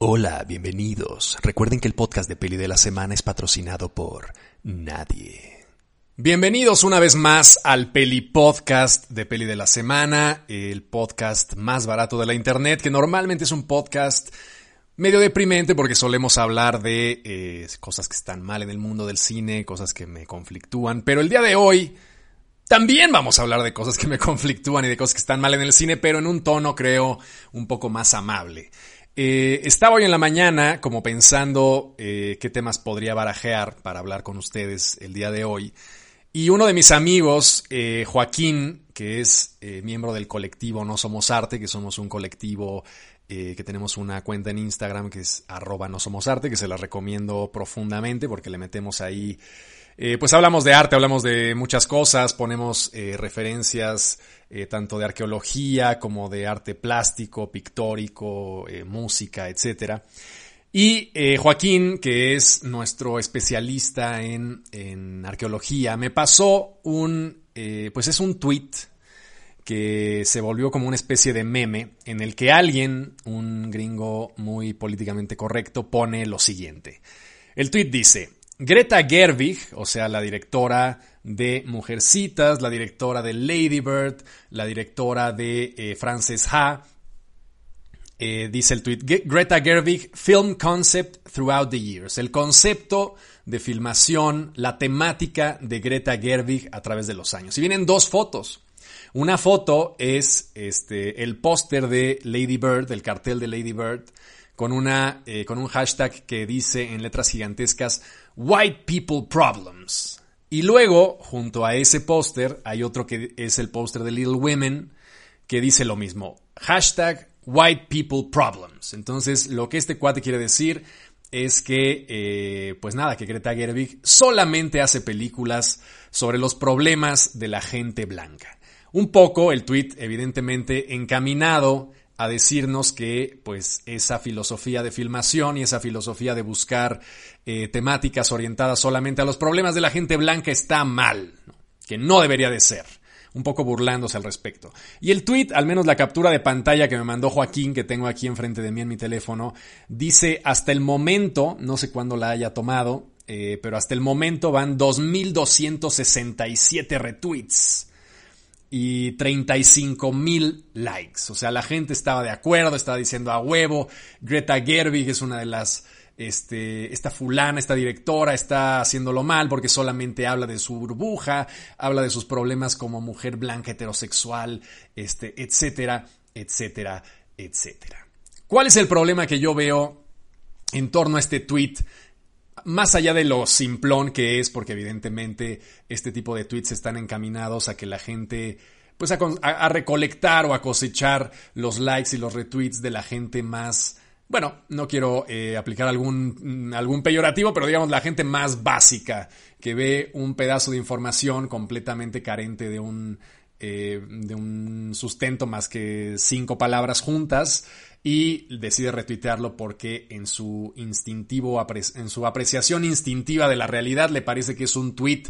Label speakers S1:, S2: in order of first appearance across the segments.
S1: Hola, bienvenidos. Recuerden que el podcast de Peli de la Semana es patrocinado por nadie.
S2: Bienvenidos una vez más al Peli Podcast de Peli de la Semana, el podcast más barato de la internet, que normalmente es un podcast medio deprimente porque solemos hablar de eh, cosas que están mal en el mundo del cine, cosas que me conflictúan, pero el día de hoy también vamos a hablar de cosas que me conflictúan y de cosas que están mal en el cine, pero en un tono creo un poco más amable. Eh, estaba hoy en la mañana como pensando eh, qué temas podría barajear para hablar con ustedes el día de hoy. Y uno de mis amigos, eh, Joaquín, que es miembro del colectivo No Somos Arte, que somos un colectivo que tenemos una cuenta en Instagram que es arroba no somos arte, que se la recomiendo profundamente porque le metemos ahí eh, pues hablamos de arte, hablamos de muchas cosas, ponemos eh, referencias eh, tanto de arqueología como de arte plástico, pictórico, música, etc. Y Joaquín, que es nuestro especialista en, en arqueología, me pasó un, pues es un tweet que se volvió como una especie de meme en el que alguien, un gringo muy políticamente correcto, pone lo siguiente. El tweet dice, Greta Gerwig, o sea, la directora de Mujercitas, la directora de Lady Bird, la directora de eh, Frances Ha, eh, dice el tweet, Greta Gerwig, film concept throughout the years. El concepto de filmación, la temática de Greta Gerwig a través de los años. Y vienen dos fotos. Una foto es este, el póster de Lady Bird, el cartel de Lady Bird, con, una, eh, con un hashtag que dice en letras gigantescas White People Problems. Y luego, junto a ese póster, hay otro que es el póster de Little Women, que dice lo mismo. Hashtag White People Problems. Entonces, lo que este cuate quiere decir es que, eh, pues nada, que Greta Gerwig solamente hace películas sobre los problemas de la gente blanca. Un poco el tweet, evidentemente, encaminado a decirnos que pues esa filosofía de filmación y esa filosofía de buscar eh, temáticas orientadas solamente a los problemas de la gente blanca está mal, que no debería de ser. Un poco burlándose al respecto. Y el tweet, al menos la captura de pantalla que me mandó Joaquín, que tengo aquí enfrente de mí en mi teléfono, dice hasta el momento, no sé cuándo la haya tomado, eh, pero hasta el momento van 2.267 retweets y 35 mil likes. O sea, la gente estaba de acuerdo, estaba diciendo a huevo. Greta Gerwig es una de las, este, esta fulana, esta directora está haciéndolo mal porque solamente habla de su burbuja, habla de sus problemas como mujer blanca heterosexual, este, etcétera, etcétera, etcétera. ¿Cuál es el problema que yo veo en torno a este tweet más allá de lo simplón que es, porque evidentemente este tipo de tweets están encaminados a que la gente, pues a, recolectar o a cosechar los likes y los retweets de la gente más, bueno, no quiero eh, aplicar algún, algún peyorativo, pero digamos la gente más básica, que ve un pedazo de información completamente carente de un, eh, de un sustento más que cinco palabras juntas y decide retuitearlo porque en su instintivo en su apreciación instintiva de la realidad le parece que es un tweet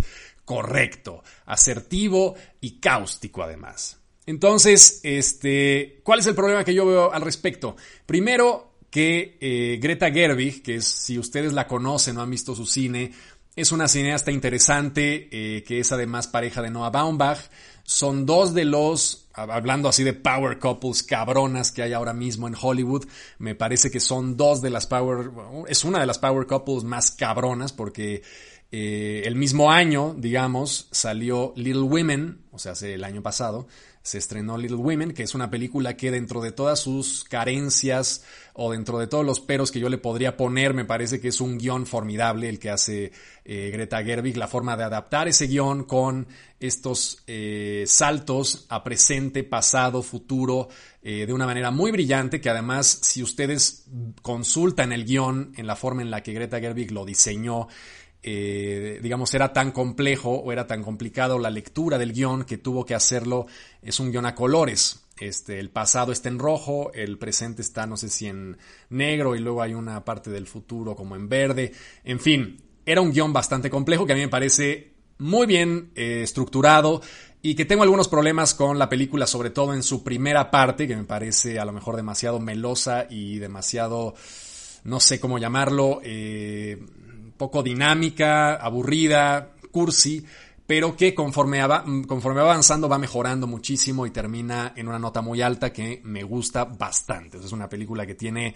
S2: correcto, asertivo y cáustico además. Entonces, este, ¿cuál es el problema que yo veo al respecto? Primero que eh, Greta Gerwig, que es, si ustedes la conocen o han visto su cine, es una cineasta interesante, eh, que es además pareja de Noah Baumbach. Son dos de los, hablando así de power couples cabronas que hay ahora mismo en Hollywood, me parece que son dos de las power, es una de las power couples más cabronas porque eh, el mismo año, digamos, salió Little Women, o sea, hace el año pasado, se estrenó Little Women, que es una película que dentro de todas sus carencias o dentro de todos los peros que yo le podría poner, me parece que es un guion formidable el que hace eh, Greta Gerwig, la forma de adaptar ese guion con estos eh, saltos a presente, pasado, futuro, eh, de una manera muy brillante, que además si ustedes consultan el guion en la forma en la que Greta Gerwig lo diseñó, eh, digamos, era tan complejo o era tan complicado la lectura del guion que tuvo que hacerlo, es un guion a colores. Este, el pasado está en rojo, el presente está, no sé si en negro, y luego hay una parte del futuro como en verde. En fin, era un guion bastante complejo que a mí me parece muy bien eh, estructurado y que tengo algunos problemas con la película, sobre todo en su primera parte, que me parece a lo mejor demasiado melosa y demasiado no sé cómo llamarlo, eh, poco dinámica, aburrida, cursi, pero que conforme, conforme va avanzando va mejorando muchísimo y termina en una nota muy alta que me gusta bastante. Es una película que tiene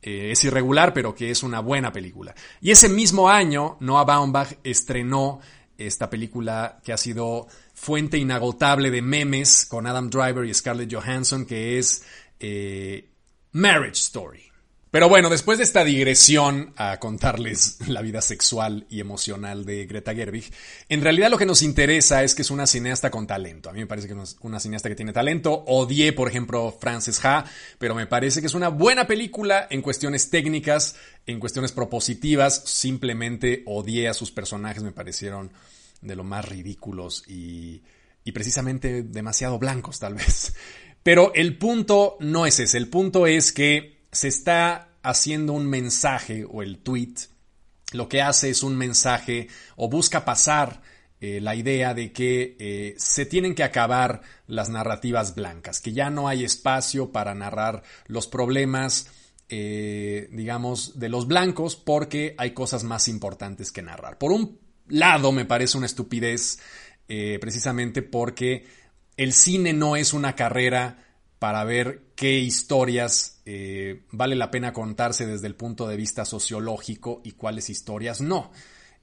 S2: eh, es irregular, pero que es una buena película. Y ese mismo año, Noah Baumbach estrenó esta película que ha sido fuente inagotable de memes con Adam Driver y Scarlett Johansson, que es eh, Marriage Story. Pero bueno, después de esta digresión a contarles la vida sexual y emocional de Greta Gerwig, en realidad lo que nos interesa es que es una cineasta con talento. A mí me parece que es una cineasta que tiene talento. Odié, por ejemplo, Frances Ha, pero me parece que es una buena película en cuestiones técnicas, en cuestiones propositivas. Simplemente odié a sus personajes, me parecieron de lo más ridículos y, y precisamente demasiado blancos, tal vez. Pero el punto no es ese, el punto es que se está haciendo un mensaje o el tweet lo que hace es un mensaje o busca pasar eh, la idea de que eh, se tienen que acabar las narrativas blancas, que ya no hay espacio para narrar los problemas, eh, digamos, de los blancos porque hay cosas más importantes que narrar. Por un lado, me parece una estupidez, precisamente porque el cine no es una carrera para ver qué historias eh, vale la pena contarse desde el punto de vista sociológico y cuáles historias no.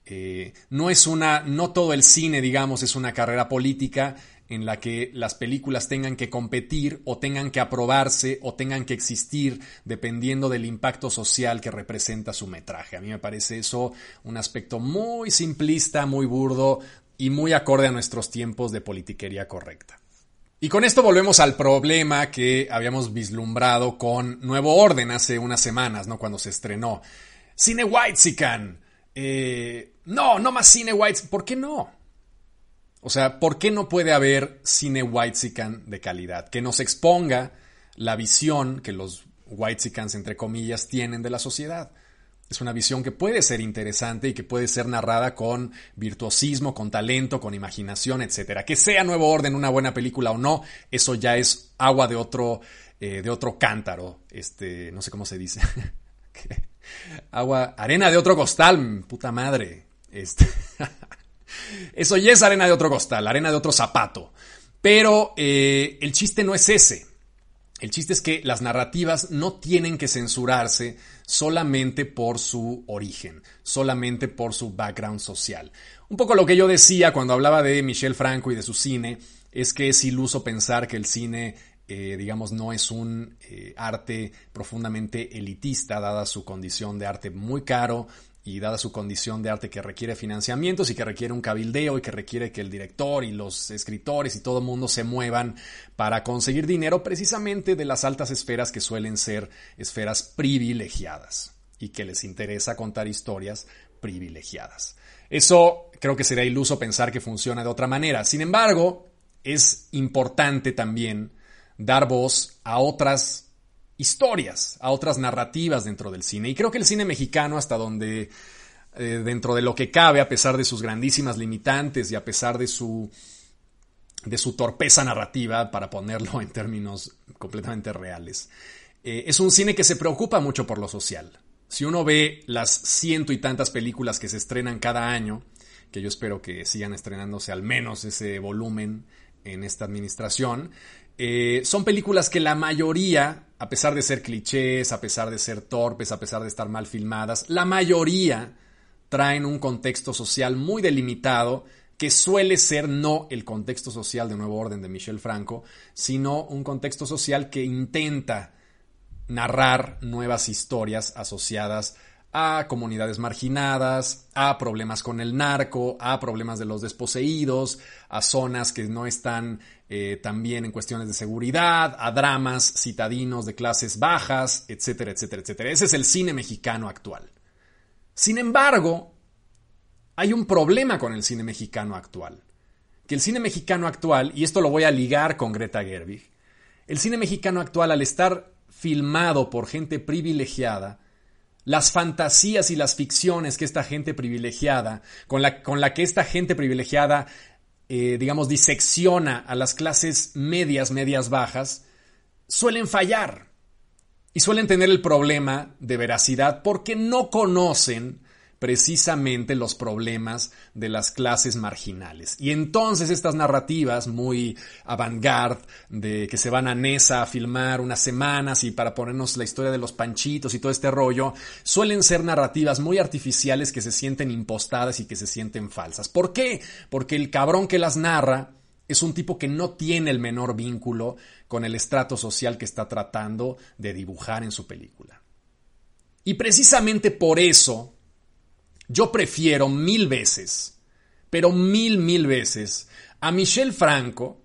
S2: Eh, no es una, no todo el cine, digamos, es una carrera política en la que las películas tengan que competir o tengan que aprobarse o tengan que existir dependiendo del impacto social que representa su metraje. A mí me parece eso un aspecto muy simplista, muy burdo y muy acorde a nuestros tiempos de politiquería correcta. Y con esto volvemos al problema que habíamos vislumbrado con Nuevo Orden hace unas semanas, ¿no? Cuando se estrenó. Cine Whitezican. Eh, no, no más cine White. ¿Por qué no? O sea, ¿por qué no puede haber cine Whitezican de calidad? Que nos exponga la visión que los Whitezicans, entre comillas, tienen de la sociedad. Es una visión que puede ser interesante y que puede ser narrada con virtuosismo, con talento, con imaginación, etc. Que sea Nuevo Orden una buena película o no, eso ya es agua de otro, eh, de otro cántaro. Este, no sé cómo se dice. agua, arena de otro costal, puta madre. Este, eso ya es arena de otro costal, arena de otro zapato. Pero eh, el chiste no es ese. El chiste es que las narrativas no tienen que censurarse solamente por su origen, solamente por su background social. Un poco lo que yo decía cuando hablaba de Michel Franco y de su cine, es que es iluso pensar que el cine eh, digamos, no es un eh, arte profundamente elitista, dada su condición de arte muy caro, y dada su condición de arte que requiere financiamientos y que requiere un cabildeo y que requiere que el director y los escritores y todo el mundo se muevan para conseguir dinero precisamente de las altas esferas que suelen ser esferas privilegiadas y que les interesa contar historias privilegiadas. Eso creo que sería iluso pensar que funciona de otra manera. Sin embargo, es importante también dar voz a otras historias, a otras narrativas dentro del cine. Y creo que el cine mexicano, hasta donde, eh, dentro de lo que cabe, a pesar de sus grandísimas limitantes y a pesar de su, de su torpeza narrativa, para ponerlo en términos completamente reales, eh, es un cine que se preocupa mucho por lo social. Si uno ve las ciento y tantas películas que se estrenan cada año, que yo espero que sigan estrenándose al menos ese volumen en esta administración, eh, son películas que la mayoría, a pesar de ser clichés, a pesar de ser torpes, a pesar de estar mal filmadas, la mayoría traen un contexto social muy delimitado que suele ser no el contexto social de Nuevo Orden de Michel Franco, sino un contexto social que intenta narrar nuevas historias asociadas a comunidades marginadas, a problemas con el narco, a problemas de los desposeídos, a zonas que no están eh, también en cuestiones de seguridad, a dramas citadinos de clases bajas, etcétera, etcétera, etcétera. Ese es el cine mexicano actual. Sin embargo, hay un problema con el cine mexicano actual. Que el cine mexicano actual, y esto lo voy a ligar con Greta Gerwig, el cine mexicano actual al estar filmado por gente privilegiada, las fantasías y las ficciones que esta gente privilegiada, con la, con la que esta gente privilegiada, eh, digamos, disecciona a las clases medias, medias bajas, suelen fallar. Y suelen tener el problema de veracidad porque no conocen precisamente los problemas de las clases marginales. Y entonces estas narrativas muy avant-garde de que se van a Nesa a filmar unas semanas y para ponernos la historia de los panchitos y todo este rollo, suelen ser narrativas muy artificiales que se sienten impostadas y que se sienten falsas. ¿Por qué? Porque el cabrón que las narra es un tipo que no tiene el menor vínculo con el estrato social que está tratando de dibujar en su película. Y precisamente por eso yo prefiero mil veces, pero mil, mil veces, a Michel Franco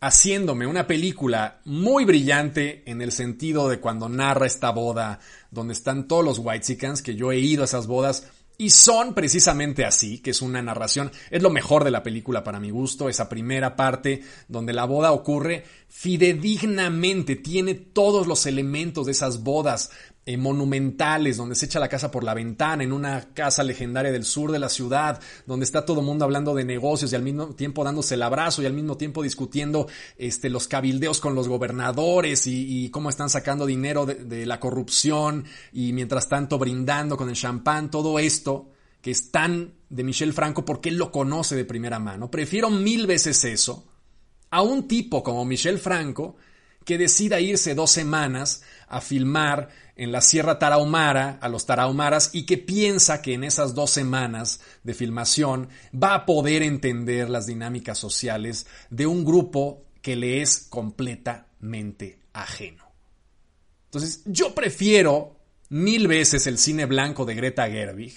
S2: haciéndome una película muy brillante en el sentido de cuando narra esta boda donde están todos los Whitesicans, que yo he ido a esas bodas y son precisamente así, que es una narración, es lo mejor de la película para mi gusto, esa primera parte donde la boda ocurre. Fidedignamente, tiene todos los elementos de esas bodas eh, monumentales, donde se echa la casa por la ventana, en una casa legendaria del sur de la ciudad, donde está todo el mundo hablando de negocios y al mismo tiempo dándose el abrazo y al mismo tiempo discutiendo este, los cabildeos con los gobernadores y, cómo están sacando dinero de, la corrupción y mientras tanto brindando con el champán, todo esto que es tan de Michel Franco porque él lo conoce de primera mano. Prefiero mil veces eso a un tipo como Michel Franco que decida irse dos semanas a filmar en la Sierra Tarahumara a los tarahumaras y que piensa que en esas dos semanas de filmación va a poder entender las dinámicas sociales de un grupo que le es completamente ajeno. Entonces, yo prefiero mil veces el cine blanco de Greta Gerwig,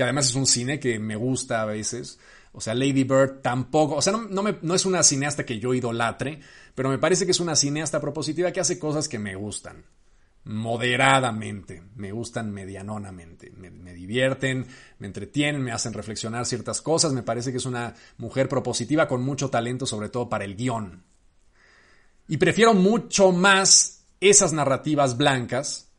S2: que además es un cine que me gusta a veces, o sea, Lady Bird tampoco, o sea, no, es una cineasta que yo idolatre, pero me parece que es una cineasta propositiva que hace cosas que me gustan. Moderadamente, me gustan medianonamente, me, me divierten, me entretienen, me hacen reflexionar ciertas cosas, me parece que es una mujer propositiva con mucho talento, sobre todo para el guion. Y prefiero mucho más esas narrativas blancas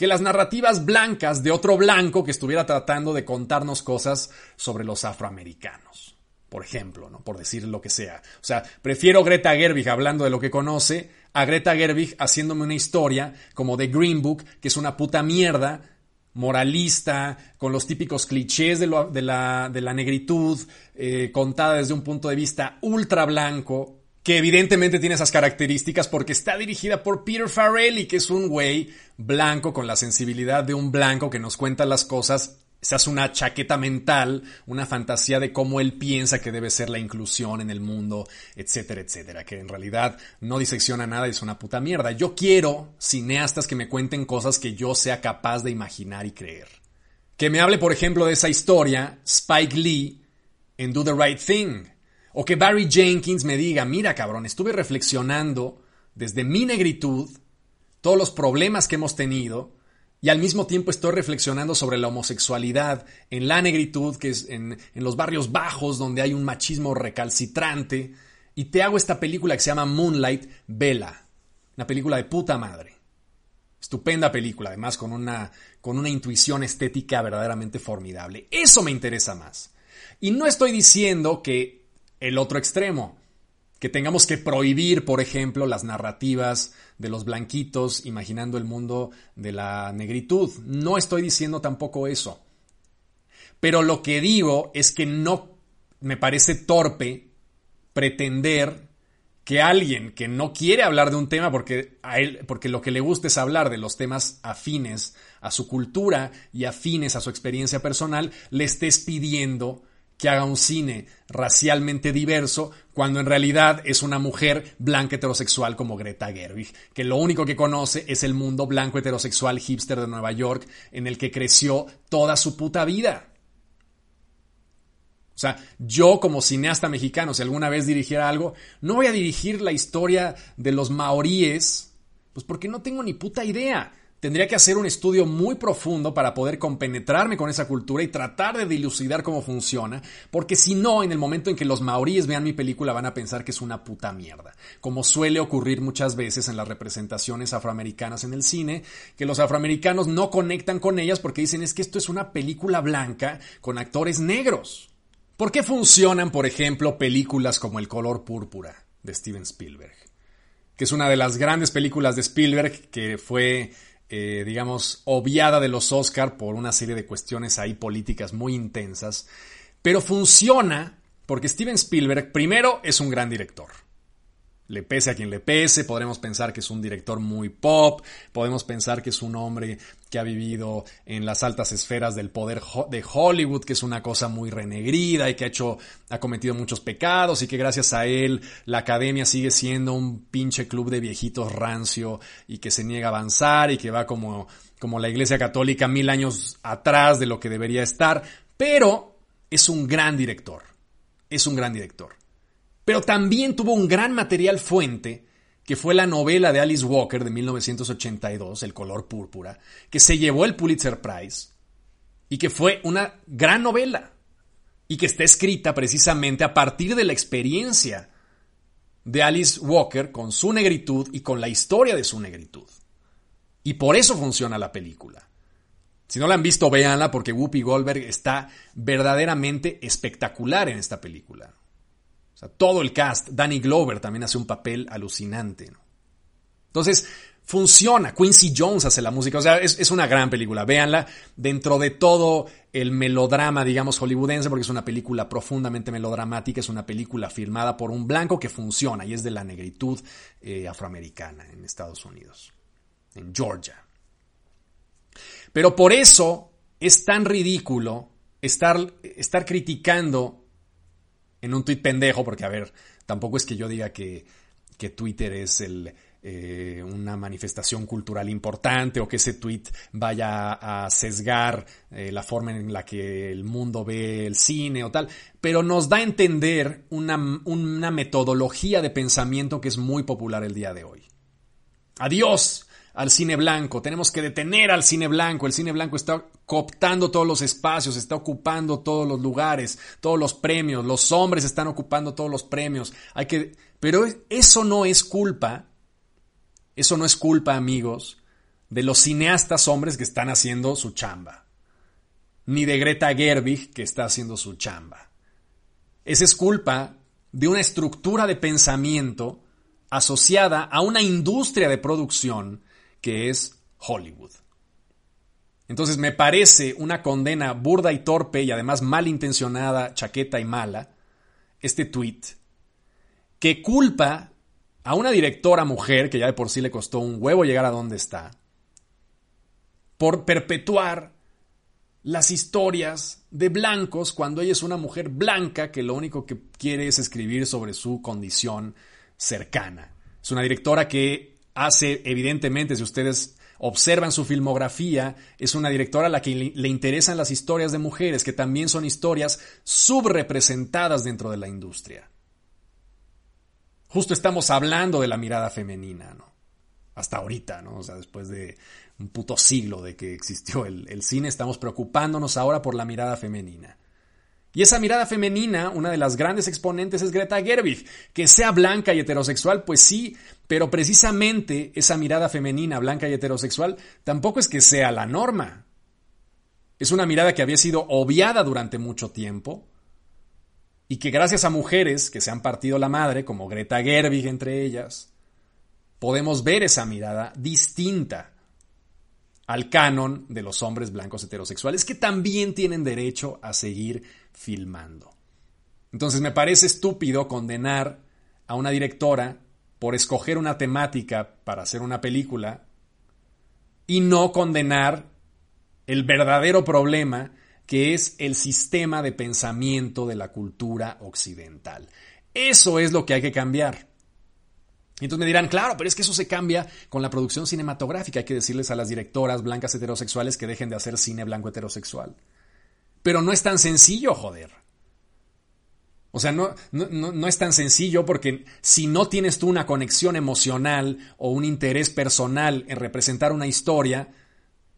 S2: que las narrativas blancas de otro blanco que estuviera tratando de contarnos cosas sobre los afroamericanos. Por ejemplo, ¿no? Por decir lo que sea. O sea, prefiero Greta Gerwig hablando de lo que conoce a Greta Gerwig haciéndome una historia como de Green Book, que es una puta mierda, moralista, con los típicos clichés de, la, negritud, eh, contada desde un punto de vista ultra blanco, que evidentemente tiene esas características porque está dirigida por Peter Farrelly, que es un güey blanco con la sensibilidad de un blanco que nos cuenta las cosas. Se hace una chaqueta mental, una fantasía de cómo él piensa que debe ser la inclusión en el mundo, etcétera, etcétera, que en realidad no disecciona nada y es una puta mierda. Yo quiero cineastas que me cuenten cosas que yo sea capaz de imaginar y creer. Que me hable, por ejemplo, de esa historia, Spike Lee, en Do the Right Thing, o que Barry Jenkins me diga, mira cabrón, estuve reflexionando desde mi negritud, todos los problemas que hemos tenido, y al mismo tiempo estoy reflexionando sobre la homosexualidad en la negritud, que es en, los barrios bajos, donde hay un machismo recalcitrante, y te hago esta película que se llama Moonlight Vela, una película de puta madre. Estupenda película, además con una, con una intuición estética verdaderamente formidable. Eso me interesa más. Y no estoy diciendo que el otro extremo, que tengamos que prohibir, por ejemplo, las narrativas de los blanquitos imaginando el mundo de la negritud. No estoy diciendo tampoco eso. Pero lo que digo es que no me parece torpe pretender que alguien que no quiere hablar de un tema porque a él porque lo que le gusta es hablar de los temas afines a su cultura y afines a su experiencia personal le estés pidiendo que haga un cine racialmente diverso cuando en realidad es una mujer blanca heterosexual como Greta Gerwig, que lo único que conoce es el mundo blanco heterosexual hipster de Nueva York en el que creció toda su puta vida. O sea, yo como cineasta mexicano, si alguna vez dirigiera algo, no voy a dirigir la historia de los maoríes, pues porque no tengo ni puta idea. Tendría que hacer un estudio muy profundo para poder compenetrarme con esa cultura y tratar de dilucidar cómo funciona, porque si no, en el momento en que los maoríes vean mi película van a pensar que es una puta mierda, como suele ocurrir muchas veces en las representaciones afroamericanas en el cine, que los afroamericanos no conectan con ellas porque dicen es que esto es una película blanca con actores negros. ¿Por qué funcionan, por ejemplo, películas como El color púrpura de Steven Spielberg? que es una de las grandes películas de Spielberg que fue, eh, digamos, obviada de los Oscar por una serie de cuestiones ahí políticas muy intensas, pero funciona porque Steven Spielberg primero es un gran director le pese a quien le pese, podremos pensar que es un director muy pop, podemos pensar que es un hombre que ha vivido en las altas esferas del poder de Hollywood, que es una cosa muy renegrida y que ha hecho, ha cometido muchos pecados y que gracias a él la academia sigue siendo un pinche club de viejitos rancio y que se niega a avanzar y que va como, como la iglesia católica mil años atrás de lo que debería estar, pero es un gran director, es un gran director. Pero también tuvo un gran material fuente, que fue la novela de Alice Walker de 1982, El color púrpura, que se llevó el Pulitzer Prize y que fue una gran novela y que está escrita precisamente a partir de la experiencia de Alice Walker con su negritud y con la historia de su negritud. Y por eso funciona la película. Si no la han visto, véanla porque Whoopi Goldberg está verdaderamente espectacular en esta película todo el cast, Danny Glover también hace un papel alucinante. Entonces, funciona. Quincy Jones hace la música. O sea, es, una gran película. Véanla dentro de todo el melodrama, digamos, hollywoodense, porque es una película profundamente melodramática. Es una película filmada por un blanco que funciona y es de la negritud eh, afroamericana en Estados Unidos, en Georgia. Pero por eso es tan ridículo estar, estar criticando en un tuit pendejo, porque a ver, tampoco es que yo diga que, que Twitter es el, eh, una manifestación cultural importante o que ese tweet vaya a sesgar eh, la forma en la que el mundo ve el cine o tal, pero nos da a entender una, una metodología de pensamiento que es muy popular el día de hoy. Adiós al cine blanco, tenemos que detener al cine blanco, el cine blanco está cooptando todos los espacios, está ocupando todos los lugares, todos los premios, los hombres están ocupando todos los premios, hay que pero eso no es culpa, eso no es culpa, amigos, de los cineastas hombres que están haciendo su chamba, ni de Greta Gerwig que está haciendo su chamba. Esa es culpa de una estructura de pensamiento asociada a una industria de producción que es Hollywood. Entonces me parece una condena burda y torpe y además malintencionada, chaqueta y mala, este tweet, que culpa a una directora mujer, que ya de por sí le costó un huevo llegar a donde está, por perpetuar las historias de blancos cuando ella es una mujer blanca que lo único que quiere es escribir sobre su condición cercana. Es una directora que hace, evidentemente, si ustedes observan su filmografía, es una directora a la que le interesan las historias de mujeres, que también son historias subrepresentadas dentro de la industria. Justo estamos hablando de la mirada femenina, ¿no? Hasta ahorita, ¿no? O sea, después de un puto siglo de que existió el, el cine, estamos preocupándonos ahora por la mirada femenina. Y esa mirada femenina, una de las grandes exponentes es Greta Gerwig. Que sea blanca y heterosexual, pues sí, pero precisamente esa mirada femenina, blanca y heterosexual, tampoco es que sea la norma. Es una mirada que había sido obviada durante mucho tiempo y que gracias a mujeres que se han partido la madre, como Greta Gerwig entre ellas, podemos ver esa mirada distinta al canon de los hombres blancos heterosexuales que también tienen derecho a seguir filmando. Entonces me parece estúpido condenar a una directora por escoger una temática para hacer una película y no condenar el verdadero problema que es el sistema de pensamiento de la cultura occidental. Eso es lo que hay que cambiar. Y entonces me dirán, claro, pero es que eso se cambia con la producción cinematográfica. Hay que decirles a las directoras blancas heterosexuales que dejen de hacer cine blanco heterosexual. Pero no es tan sencillo, joder. O sea, no, no, no, es tan sencillo porque si no tienes tú una conexión emocional o un interés personal en representar una historia,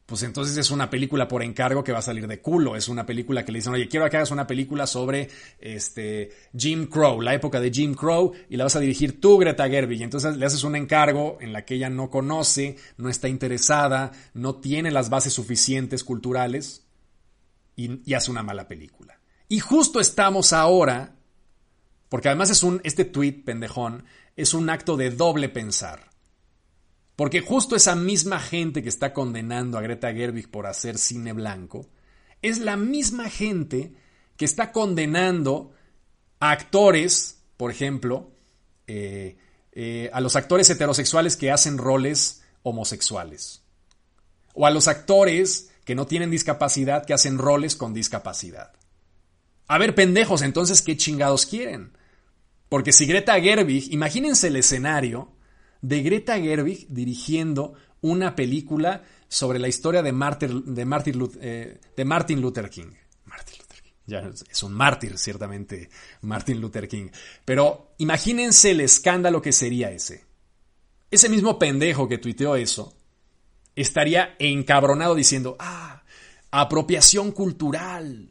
S2: pues entonces es una película por encargo que va a salir de culo. Es una película que le dicen, oye, quiero que hagas una película sobre este, Jim Crow, la época de Jim Crow, y la vas a dirigir tú, Greta Gerwig. Y entonces le haces un encargo en la que ella no conoce, no está interesada, no tiene las bases suficientes culturales y, hace una mala película. Y justo estamos ahora Porque además es un, este tweet pendejón es un acto de doble pensar. Porque justo esa misma gente que está condenando a Greta Gerwig por hacer cine blanco, es la misma gente que está condenando a actores, por ejemplo, eh, eh, a los actores heterosexuales que hacen roles homosexuales. O a los actores que no tienen discapacidad que hacen roles con discapacidad. A ver, pendejos, entonces, ¿qué chingados quieren? Porque si Greta Gerwig, imagínense el escenario de Greta Gerwig dirigiendo una película sobre la historia de Martin, de Martin, eh, de Martin Luther King. Martin Luther King. Ya es un mártir, ciertamente, Martin Luther King. Pero imagínense el escándalo que sería ese. Ese mismo pendejo que tuiteó eso estaría encabronado diciendo, ah, apropiación cultural.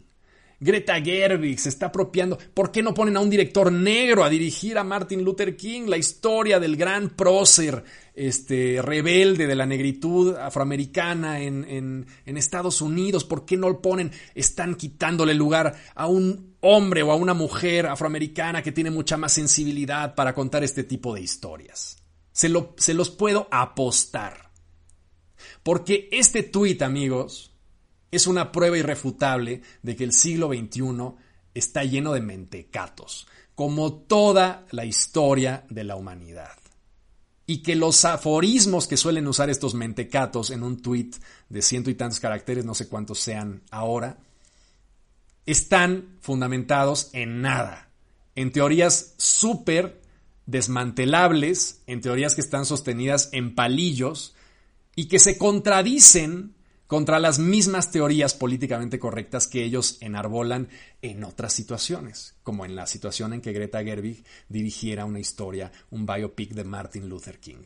S2: Greta Gerwig se está apropiando. ¿Por qué no ponen a un director negro a dirigir a Martin Luther King? La historia del gran prócer, este, rebelde de la negritud afroamericana en, en, Estados Unidos. ¿Por qué no lo ponen? Están quitándole lugar a un hombre o a una mujer afroamericana que tiene mucha más sensibilidad para contar este tipo de historias. Se, lo, se los puedo apostar. Porque este tuit, amigos, es una prueba irrefutable de que el siglo XXI está lleno de mentecatos, como toda la historia de la humanidad. Y que los aforismos que suelen usar estos mentecatos en un tuit de ciento y tantos caracteres, no sé cuántos sean ahora, están fundamentados en nada, en teorías súper desmantelables, en teorías que están sostenidas en palillos y que se contradicen contra las mismas teorías políticamente correctas que ellos enarbolan en otras situaciones, como en la situación en que Greta Gerwig dirigiera una historia, un biopic de Martin Luther King.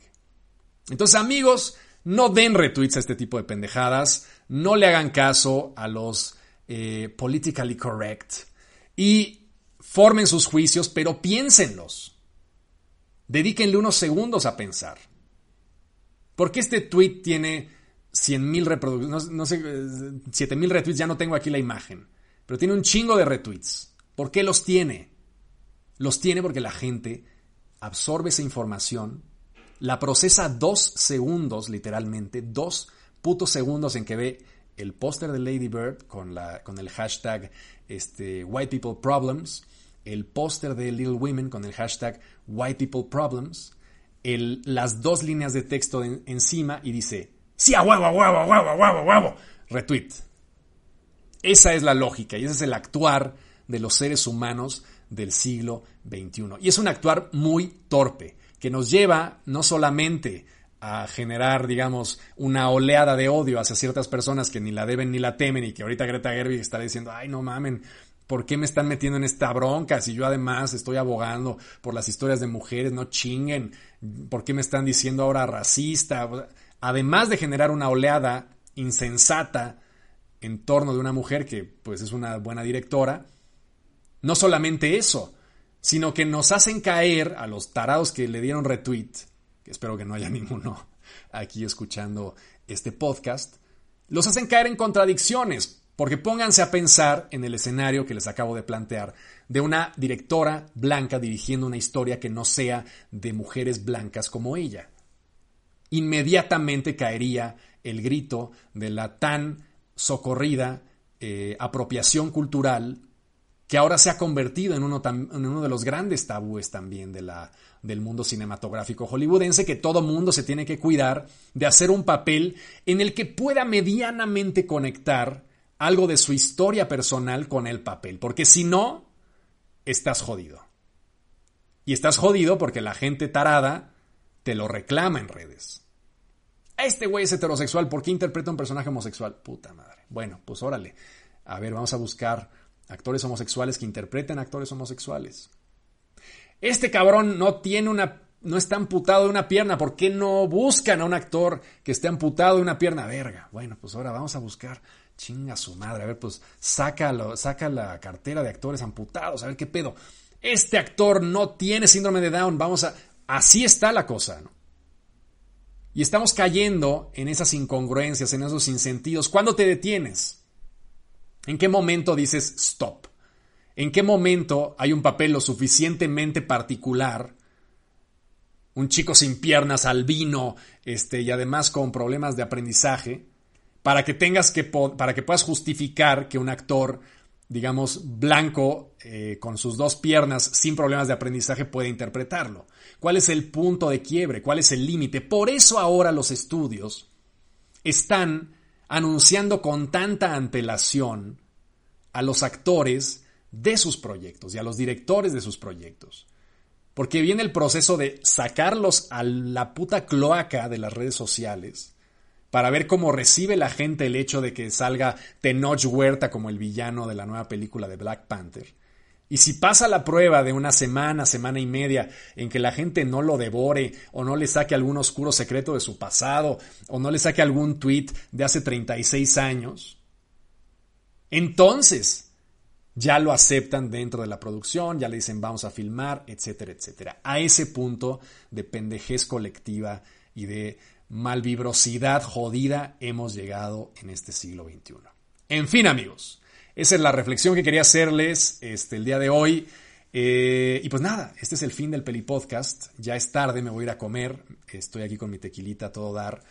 S2: Entonces, amigos, no den retweets a este tipo de pendejadas, no le hagan caso a los eh, politically correct y formen sus juicios, pero piénsenlos. Dedíquenle unos segundos a pensar. Porque este tweet tiene 100.000 reproducciones, no, sé, 7.000 retweets, ya no tengo aquí la imagen, pero tiene un chingo de retweets. ¿Por qué los tiene? Los tiene porque la gente absorbe esa información, la procesa dos segundos, literalmente, dos putos segundos en que ve el póster de Lady Bird con, la, con el hashtag este, White People Problems, el póster de Little Women con el hashtag White People Problems, las dos líneas de texto encima y dice Sí, a huevo, a huevo, a huevo, a huevo, a huevo. Retweet. Esa es la lógica y ese es el actuar de los seres humanos del siglo XXI. Y es un actuar muy torpe, que nos lleva no solamente a generar, digamos, una oleada de odio hacia ciertas personas que ni la deben ni la temen y que ahorita Greta Gerwig estará diciendo, ay, no mamen, ¿por qué me están metiendo en esta bronca si yo además estoy abogando por las historias de mujeres? No chinguen, ¿por qué me están diciendo ahora racista? además de generar una oleada insensata en torno de una mujer que pues es una buena directora, no solamente eso, sino que nos hacen caer a los tarados que le dieron retweet, que espero que no haya ninguno aquí escuchando este podcast, los hacen caer en contradicciones, porque pónganse a pensar en el escenario que les acabo de plantear de una directora blanca dirigiendo una historia que no sea de mujeres blancas como ella. Inmediatamente caería el grito de la tan socorrida eh, apropiación cultural que ahora se ha convertido en uno, en uno de los grandes tabúes también de la, del mundo cinematográfico hollywoodense, que todo mundo se tiene que cuidar de hacer un papel en el que pueda medianamente conectar algo de su historia personal con el papel, porque si no, estás jodido. Y estás jodido porque la gente tarada te lo reclama en redes. Este güey es heterosexual, ¿por qué interpreta un personaje homosexual? Puta madre. Bueno, pues órale. A ver, vamos a buscar actores homosexuales que interpreten actores homosexuales. Este cabrón no tiene una no está amputado de una pierna, ¿por qué no buscan a un actor que esté amputado de una pierna? Verga. Bueno, pues ahora vamos a buscar. Chinga su madre. A ver, pues saca, saca la cartera de actores amputados. A ver qué pedo. Este actor no tiene síndrome de Down. Vamos a. Así está la cosa, ¿no? Y estamos cayendo en esas incongruencias, en esos insentidos. ¿Cuándo te detienes? ¿En qué momento dices stop? ¿En qué momento hay un papel lo suficientemente particular? Un chico sin piernas, albino, este, y además con problemas de aprendizaje, para que tengas que, para que puedas justificar que un actor, digamos, blanco, eh, con sus dos piernas, sin problemas de aprendizaje, puede interpretarlo. ¿Cuál es el punto de quiebre? ¿Cuál es el límite? Por eso ahora los estudios están anunciando con tanta antelación a los actores de sus proyectos y a los directores de sus proyectos. Porque viene el proceso de sacarlos a la puta cloaca de las redes sociales para ver cómo recibe la gente el hecho de que salga Tenoch Huerta como el villano de la nueva película de Black Panther. Y si pasa la prueba de una semana, semana y media, en que la gente no lo devore, o no le saque algún oscuro secreto de su pasado, o no le saque algún tweet de hace 36 años, entonces ya lo aceptan dentro de la producción, ya le dicen vamos a filmar, etcétera, etcétera. A ese punto de pendejez colectiva y de malvibrosidad jodida hemos llegado en este siglo XXI. En fin, amigos, esa es la reflexión que quería hacerles este, el día de hoy. Eh, y pues nada, este es el fin del Peli Podcast. Ya es tarde, me voy a ir a comer. Estoy aquí con mi tequilita a todo dar.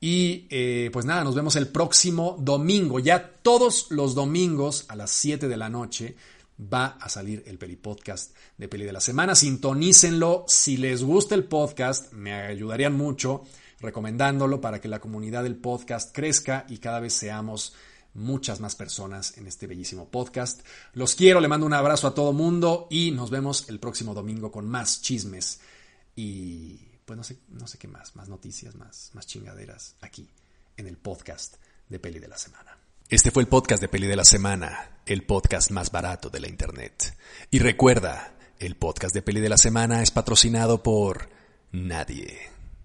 S2: Y eh, pues nada, nos vemos el próximo domingo. Ya todos los domingos a las 7 de la noche va a salir el Peli Podcast de Peli de la Semana. Sintonícenlo. Si les gusta el podcast, me ayudarían mucho recomendándolo para que la comunidad del podcast crezca y cada vez seamos muchas más personas en este bellísimo podcast. Los quiero, le mando un abrazo a todo mundo y nos vemos el próximo domingo con más chismes y pues no sé, no sé qué más, más noticias, más, más chingaderas aquí en el podcast de Peli de la Semana.
S1: Este fue el podcast de Peli de la Semana, el podcast más barato de la Internet. Y recuerda, el podcast de Peli de la Semana es patrocinado por nadie.